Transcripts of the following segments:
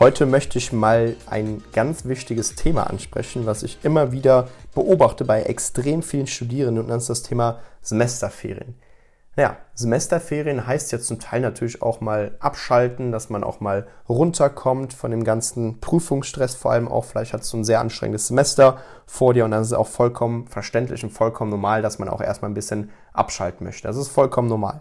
Heute möchte ich mal ein ganz wichtiges Thema ansprechen, was ich immer wieder beobachte bei extrem vielen Studierenden und das ist das Thema Semesterferien. Naja, Semesterferien heißt ja zum Teil natürlich auch mal abschalten, dass man auch mal runterkommt von dem ganzen Prüfungsstress, vor allem auch vielleicht es so ein sehr anstrengendes Semester vor dir und dann ist es auch vollkommen verständlich und vollkommen normal, dass man auch erstmal ein bisschen abschalten möchte. Das ist vollkommen normal.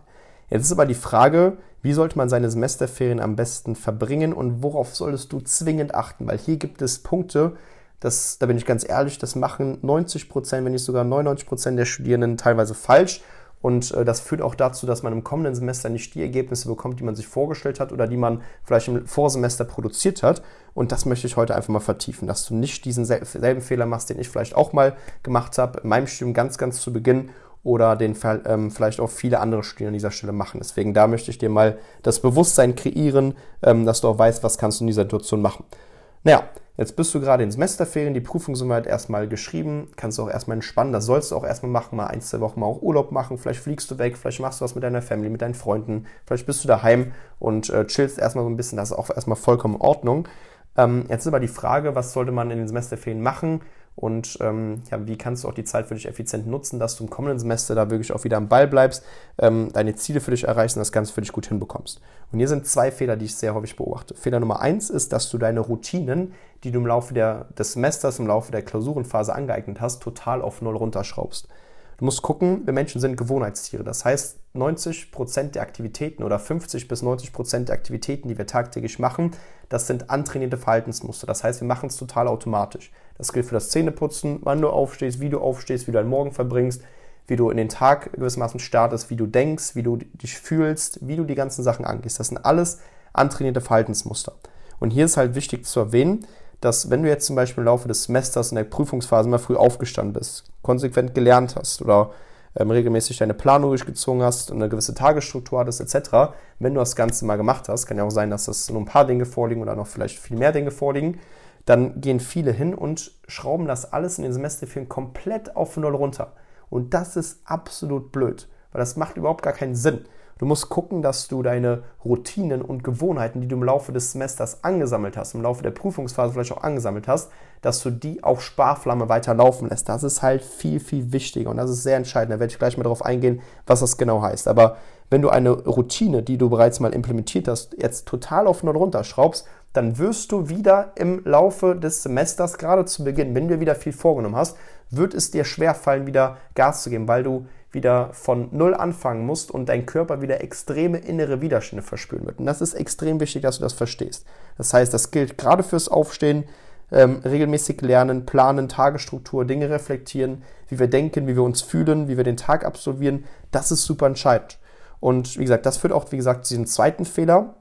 Jetzt ist aber die Frage, wie sollte man seine Semesterferien am besten verbringen und worauf solltest du zwingend achten? Weil hier gibt es Punkte, das, da bin ich ganz ehrlich, das machen 90 Prozent, wenn nicht sogar 99 Prozent der Studierenden teilweise falsch. Und äh, das führt auch dazu, dass man im kommenden Semester nicht die Ergebnisse bekommt, die man sich vorgestellt hat oder die man vielleicht im Vorsemester produziert hat. Und das möchte ich heute einfach mal vertiefen, dass du nicht diesen selben Fehler machst, den ich vielleicht auch mal gemacht habe, in meinem Studium ganz, ganz zu Beginn oder den ähm, vielleicht auch viele andere Studien an dieser Stelle machen. Deswegen da möchte ich dir mal das Bewusstsein kreieren, ähm, dass du auch weißt, was kannst du in dieser Situation machen. Naja, jetzt bist du gerade in Semesterferien, die Prüfung sind halt erstmal geschrieben, kannst du auch erstmal entspannen, das sollst du auch erstmal machen, mal ein, zwei Wochen mal auch Urlaub machen, vielleicht fliegst du weg, vielleicht machst du was mit deiner Family, mit deinen Freunden, vielleicht bist du daheim und äh, chillst erstmal so ein bisschen, das ist auch erstmal vollkommen in Ordnung. Ähm, jetzt ist aber die Frage, was sollte man in den Semesterferien machen? Und ähm, ja, wie kannst du auch die Zeit für dich effizient nutzen, dass du im kommenden Semester da wirklich auch wieder am Ball bleibst, ähm, deine Ziele für dich erreichst und das Ganze für dich gut hinbekommst. Und hier sind zwei Fehler, die ich sehr häufig beobachte. Fehler Nummer eins ist, dass du deine Routinen, die du im Laufe der, des Semesters, im Laufe der Klausurenphase angeeignet hast, total auf Null runterschraubst. Du musst gucken, wir Menschen sind Gewohnheitstiere. Das heißt, 90% der Aktivitäten oder 50 bis 90% der Aktivitäten, die wir tagtäglich machen, das sind antrainierte Verhaltensmuster. Das heißt, wir machen es total automatisch. Das gilt für das Zähneputzen, wann du aufstehst, wie du aufstehst, wie du deinen Morgen verbringst, wie du in den Tag gewissermaßen startest, wie du denkst, wie du dich fühlst, wie du die ganzen Sachen angehst. Das sind alles antrainierte Verhaltensmuster. Und hier ist halt wichtig zu erwähnen, dass wenn du jetzt zum Beispiel im Laufe des Semesters in der Prüfungsphase mal früh aufgestanden bist, konsequent gelernt hast oder ähm, regelmäßig deine Planung durchgezogen hast und eine gewisse Tagesstruktur hattest etc., wenn du das Ganze mal gemacht hast, kann ja auch sein, dass das nur ein paar Dinge vorliegen oder noch vielleicht viel mehr Dinge vorliegen, dann gehen viele hin und schrauben das alles in den Semesterferien komplett auf Null runter. Und das ist absolut blöd, weil das macht überhaupt gar keinen Sinn. Du musst gucken, dass du deine Routinen und Gewohnheiten, die du im Laufe des Semesters angesammelt hast, im Laufe der Prüfungsphase vielleicht auch angesammelt hast, dass du die auf Sparflamme weiter laufen lässt. Das ist halt viel, viel wichtiger und das ist sehr entscheidend. Da werde ich gleich mal darauf eingehen, was das genau heißt. Aber wenn du eine Routine, die du bereits mal implementiert hast, jetzt total auf Null runterschraubst, dann wirst du wieder im Laufe des Semesters, gerade zu Beginn, wenn du wieder viel vorgenommen hast, wird es dir schwerfallen, wieder Gas zu geben, weil du wieder von Null anfangen musst und dein Körper wieder extreme innere Widerstände verspüren wird. Und das ist extrem wichtig, dass du das verstehst. Das heißt, das gilt gerade fürs Aufstehen, ähm, regelmäßig lernen, planen, Tagesstruktur, Dinge reflektieren, wie wir denken, wie wir uns fühlen, wie wir den Tag absolvieren. Das ist super entscheidend. Und wie gesagt, das führt auch, wie gesagt, zu diesem zweiten Fehler,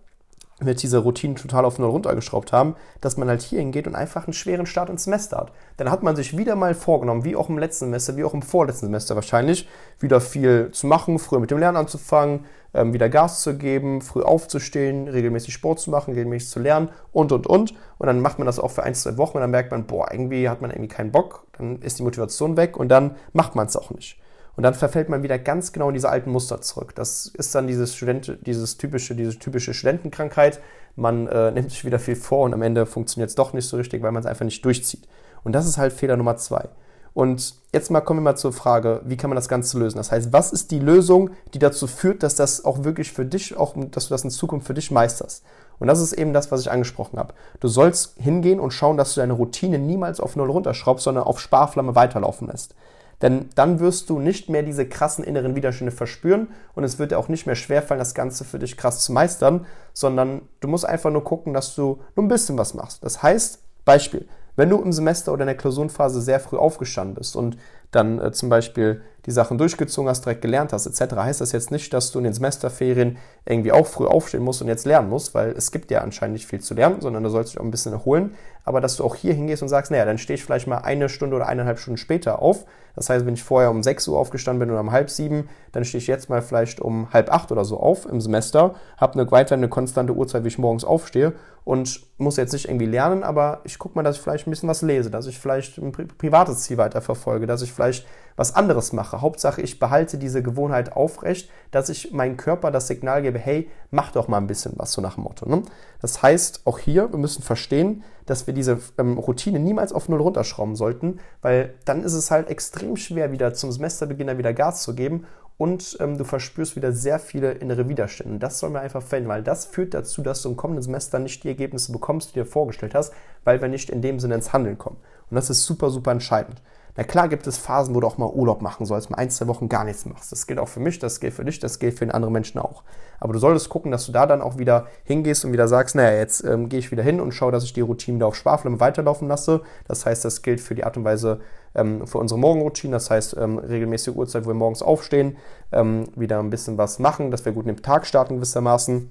mit dieser Routine total auf Null runtergeschraubt haben, dass man halt hier hingeht und einfach einen schweren Start ins Semester hat. Dann hat man sich wieder mal vorgenommen, wie auch im letzten Semester, wie auch im vorletzten Semester wahrscheinlich, wieder viel zu machen, früher mit dem Lernen anzufangen, ähm, wieder Gas zu geben, früh aufzustehen, regelmäßig Sport zu machen, regelmäßig zu lernen und, und, und. Und dann macht man das auch für ein, zwei Wochen und dann merkt man, boah, irgendwie hat man irgendwie keinen Bock, dann ist die Motivation weg und dann macht man es auch nicht. Und dann verfällt man wieder ganz genau in diese alten Muster zurück. Das ist dann dieses, Student, dieses typische, diese typische Studentenkrankheit. Man äh, nimmt sich wieder viel vor und am Ende funktioniert es doch nicht so richtig, weil man es einfach nicht durchzieht. Und das ist halt Fehler Nummer zwei. Und jetzt mal kommen wir mal zur Frage, wie kann man das Ganze lösen? Das heißt, was ist die Lösung, die dazu führt, dass das auch wirklich für dich, auch, dass du das in Zukunft für dich meisterst? Und das ist eben das, was ich angesprochen habe. Du sollst hingehen und schauen, dass du deine Routine niemals auf Null runterschraubst, sondern auf Sparflamme weiterlaufen lässt. Denn dann wirst du nicht mehr diese krassen inneren Widerstände verspüren und es wird dir auch nicht mehr schwerfallen, das Ganze für dich krass zu meistern, sondern du musst einfach nur gucken, dass du nur ein bisschen was machst. Das heißt, Beispiel, wenn du im Semester oder in der Klausurenphase sehr früh aufgestanden bist und dann äh, zum Beispiel die Sachen durchgezogen hast, direkt gelernt hast, etc., heißt das jetzt nicht, dass du in den Semesterferien irgendwie auch früh aufstehen musst und jetzt lernen musst, weil es gibt ja anscheinend nicht viel zu lernen, sondern du sollst dich auch ein bisschen erholen. Aber dass du auch hier hingehst und sagst, naja, dann stehe ich vielleicht mal eine Stunde oder eineinhalb Stunden später auf. Das heißt, wenn ich vorher um 6 Uhr aufgestanden bin oder um halb sieben, dann stehe ich jetzt mal vielleicht um halb acht oder so auf im Semester, habe eine weiterhin eine konstante Uhrzeit, wie ich morgens aufstehe und muss jetzt nicht irgendwie lernen, aber ich gucke mal, dass ich vielleicht ein bisschen was lese, dass ich vielleicht ein pri privates Ziel weiterverfolge, dass ich vielleicht was anderes mache. Hauptsache, ich behalte diese Gewohnheit aufrecht, dass ich meinem Körper das Signal gebe, hey, mach doch mal ein bisschen was, so nach dem Motto. Ne? Das heißt, auch hier, wir müssen verstehen, dass wir diese ähm, Routine niemals auf Null runterschrauben sollten, weil dann ist es halt extrem schwer, wieder zum Semesterbeginn wieder Gas zu geben und ähm, du verspürst wieder sehr viele innere Widerstände. Das soll man einfach verhindern, weil das führt dazu, dass du im kommenden Semester nicht die Ergebnisse bekommst, die du dir vorgestellt hast, weil wir nicht in dem Sinne ins Handeln kommen. Und das ist super, super entscheidend. Na klar gibt es Phasen, wo du auch mal Urlaub machen sollst, mal ein, zwei Wochen gar nichts machst. Das gilt auch für mich, das gilt für dich, das gilt für den anderen Menschen auch. Aber du solltest gucken, dass du da dann auch wieder hingehst und wieder sagst, naja, jetzt ähm, gehe ich wieder hin und schaue, dass ich die Routine wieder auf Sparflamme weiterlaufen lasse. Das heißt, das gilt für die Art und Weise ähm, für unsere Morgenroutine. Das heißt, ähm, regelmäßige Uhrzeit, wo wir morgens aufstehen, ähm, wieder ein bisschen was machen, dass wir gut in den Tag starten gewissermaßen,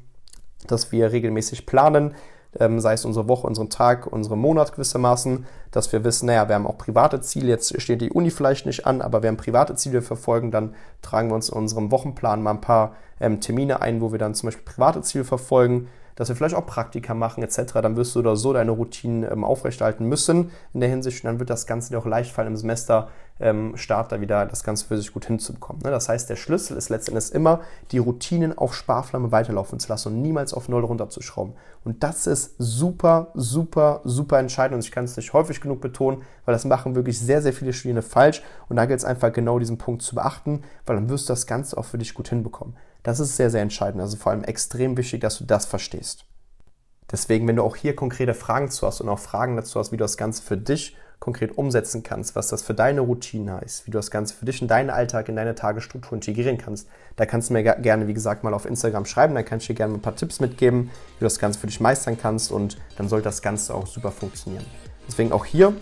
dass wir regelmäßig planen, ähm, sei es unsere Woche, unseren Tag, unseren Monat gewissermaßen, dass wir wissen, naja, wir haben auch private Ziele, jetzt steht die Uni vielleicht nicht an, aber wir haben private Ziele verfolgen, dann tragen wir uns in unserem Wochenplan mal ein paar ähm, Termine ein, wo wir dann zum Beispiel private Ziele verfolgen, dass wir vielleicht auch Praktika machen etc., dann wirst du oder so deine Routinen ähm, aufrechterhalten müssen in der Hinsicht und dann wird das Ganze dir auch leicht fallen im Semester ähm, Start da wieder das Ganze für sich gut hinzubekommen. Ne? Das heißt, der Schlüssel ist letztendlich immer, die Routinen auf Sparflamme weiterlaufen zu lassen und niemals auf Null runterzuschrauben. Und das ist super, super, super entscheidend und ich kann es nicht häufig genug betonen, weil das machen wirklich sehr, sehr viele Studierende falsch und da gilt es einfach genau diesen Punkt zu beachten, weil dann wirst du das Ganze auch für dich gut hinbekommen. Das ist sehr, sehr entscheidend. Also vor allem extrem wichtig, dass du das verstehst. Deswegen, wenn du auch hier konkrete Fragen zu hast und auch Fragen dazu hast, wie du das Ganze für dich konkret umsetzen kannst, was das für deine Routine heißt, wie du das Ganze für dich in deinen Alltag, in deine Tagesstruktur integrieren kannst, da kannst du mir gerne, wie gesagt, mal auf Instagram schreiben, dann kann ich dir gerne ein paar Tipps mitgeben, wie du das Ganze für dich meistern kannst und dann sollte das Ganze auch super funktionieren. Deswegen auch hier,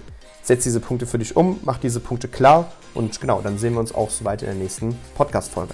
setz diese Punkte für dich um, mach diese Punkte klar und genau, dann sehen wir uns auch soweit in der nächsten Podcast-Folge.